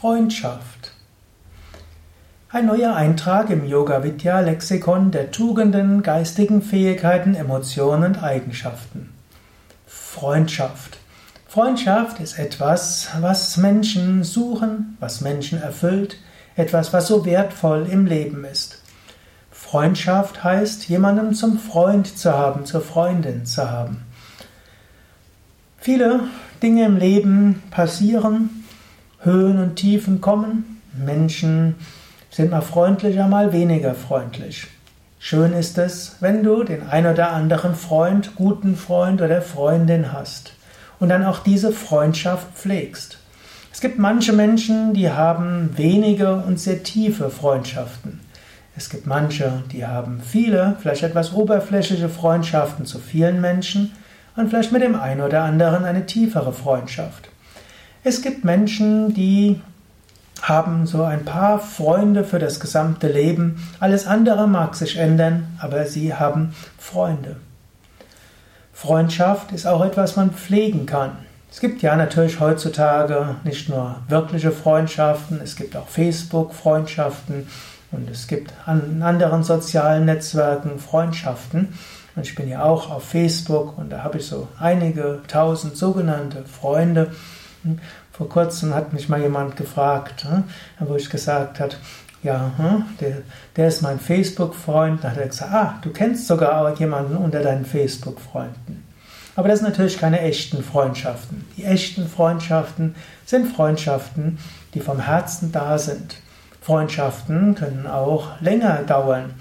Freundschaft. Ein neuer Eintrag im Yoga Vidya Lexikon der Tugenden, geistigen Fähigkeiten, Emotionen und Eigenschaften. Freundschaft. Freundschaft ist etwas, was Menschen suchen, was Menschen erfüllt, etwas, was so wertvoll im Leben ist. Freundschaft heißt, jemanden zum Freund zu haben, zur Freundin zu haben. Viele Dinge im Leben passieren, Höhen und Tiefen kommen. Menschen sind mal freundlicher, mal weniger freundlich. Schön ist es, wenn du den ein oder anderen Freund, guten Freund oder Freundin hast und dann auch diese Freundschaft pflegst. Es gibt manche Menschen, die haben wenige und sehr tiefe Freundschaften. Es gibt manche, die haben viele, vielleicht etwas oberflächliche Freundschaften zu vielen Menschen und vielleicht mit dem einen oder anderen eine tiefere Freundschaft. Es gibt Menschen, die haben so ein paar Freunde für das gesamte Leben. Alles andere mag sich ändern, aber sie haben Freunde. Freundschaft ist auch etwas, was man pflegen kann. Es gibt ja natürlich heutzutage nicht nur wirkliche Freundschaften, es gibt auch Facebook-Freundschaften und es gibt an anderen sozialen Netzwerken Freundschaften. Und ich bin ja auch auf Facebook und da habe ich so einige tausend sogenannte Freunde. Vor kurzem hat mich mal jemand gefragt, hm, wo ich gesagt habe, ja, hm, der, der ist mein Facebook-Freund. Da hat er gesagt, ah, du kennst sogar jemanden unter deinen Facebook-Freunden. Aber das sind natürlich keine echten Freundschaften. Die echten Freundschaften sind Freundschaften, die vom Herzen da sind. Freundschaften können auch länger dauern.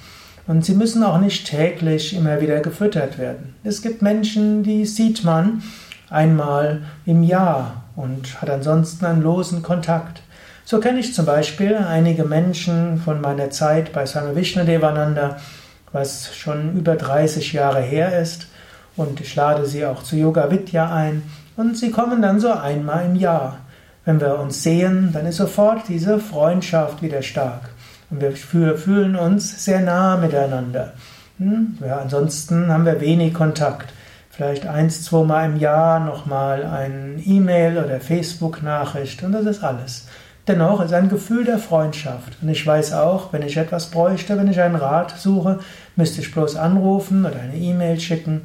Und sie müssen auch nicht täglich immer wieder gefüttert werden. Es gibt Menschen, die sieht man einmal im Jahr und hat ansonsten einen losen Kontakt. So kenne ich zum Beispiel einige Menschen von meiner Zeit bei Swami Vishnadevananda, was schon über 30 Jahre her ist, und ich lade sie auch zu Yoga Vidya ein, und sie kommen dann so einmal im Jahr. Wenn wir uns sehen, dann ist sofort diese Freundschaft wieder stark. Und wir fühlen uns sehr nah miteinander. Hm? Ja, ansonsten haben wir wenig Kontakt vielleicht eins, zweimal im Jahr nochmal ein E-Mail oder Facebook-Nachricht und das ist alles. Dennoch ist ein Gefühl der Freundschaft. Und ich weiß auch, wenn ich etwas bräuchte, wenn ich einen Rat suche, müsste ich bloß anrufen oder eine E-Mail schicken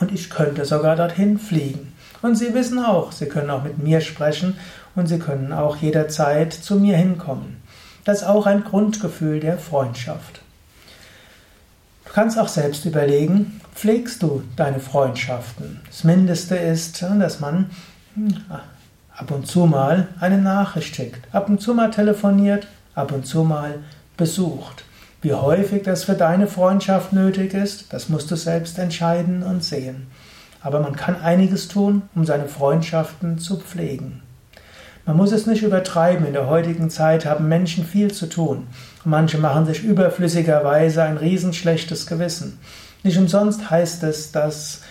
und ich könnte sogar dorthin fliegen. Und Sie wissen auch, Sie können auch mit mir sprechen und Sie können auch jederzeit zu mir hinkommen. Das ist auch ein Grundgefühl der Freundschaft. Du kannst auch selbst überlegen, pflegst du deine Freundschaften? Das Mindeste ist, dass man hm, ab und zu mal eine Nachricht schickt, ab und zu mal telefoniert, ab und zu mal besucht. Wie häufig das für deine Freundschaft nötig ist, das musst du selbst entscheiden und sehen. Aber man kann einiges tun, um seine Freundschaften zu pflegen. Man muss es nicht übertreiben. In der heutigen Zeit haben Menschen viel zu tun. manche machen sich überflüssigerweise ein riesenschlechtes Gewissen. Nicht umsonst heißt es, dass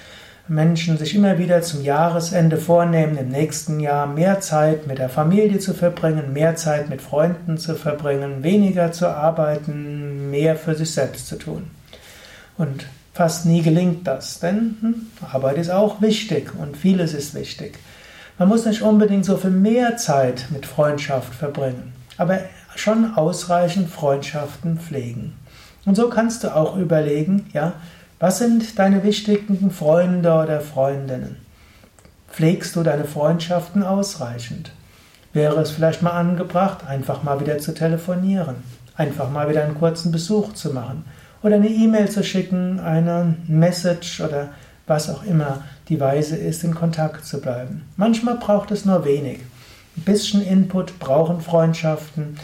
Menschen sich immer wieder zum Jahresende vornehmen, im nächsten Jahr mehr Zeit mit der Familie zu verbringen, mehr Zeit mit Freunden zu verbringen, weniger zu arbeiten, mehr für sich selbst zu tun. Und fast nie gelingt das, denn hm, Arbeit ist auch wichtig und vieles ist wichtig. Man muss nicht unbedingt so viel mehr Zeit mit Freundschaft verbringen, aber schon ausreichend Freundschaften pflegen. Und so kannst du auch überlegen, ja, was sind deine wichtigen Freunde oder Freundinnen? Pflegst du deine Freundschaften ausreichend? Wäre es vielleicht mal angebracht, einfach mal wieder zu telefonieren, einfach mal wieder einen kurzen Besuch zu machen oder eine E-Mail zu schicken, eine Message oder was auch immer die Weise ist, in Kontakt zu bleiben. Manchmal braucht es nur wenig. Ein bisschen Input brauchen Freundschaften,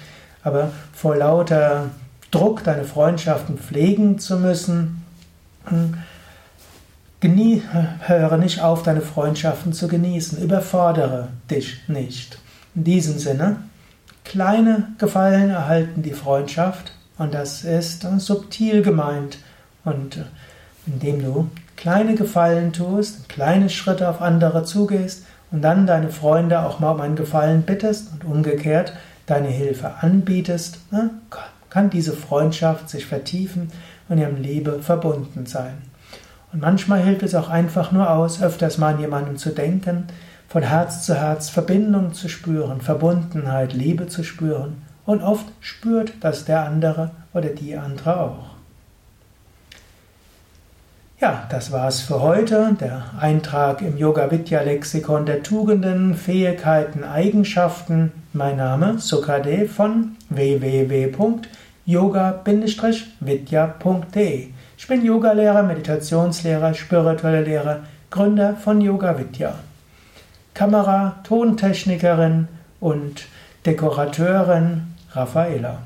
aber vor lauter Druck, deine Freundschaften pflegen zu müssen, hm, genie, höre nicht auf, deine Freundschaften zu genießen. Überfordere dich nicht. In diesem Sinne, kleine Gefallen erhalten die Freundschaft und das ist subtil gemeint. Und indem du kleine Gefallen tust, kleine Schritte auf andere zugehst und dann deine Freunde auch mal um einen Gefallen bittest und umgekehrt deine Hilfe anbietest, ne, kann diese Freundschaft sich vertiefen und ihrem Liebe verbunden sein. Und manchmal hilft es auch einfach nur aus, öfters mal an jemanden zu denken, von Herz zu Herz Verbindung zu spüren, Verbundenheit, Liebe zu spüren. Und oft spürt das der andere oder die andere auch. Ja, das war's für heute. Der Eintrag im Yoga Vidya Lexikon der Tugenden, Fähigkeiten, Eigenschaften. Mein Name Sukade von www.yoga-vidya.de. Ich bin Yogalehrer, Meditationslehrer, spirituelle Lehrer, Gründer von Yoga Vidya. Kamera, Tontechnikerin und Dekorateurin Raffaela.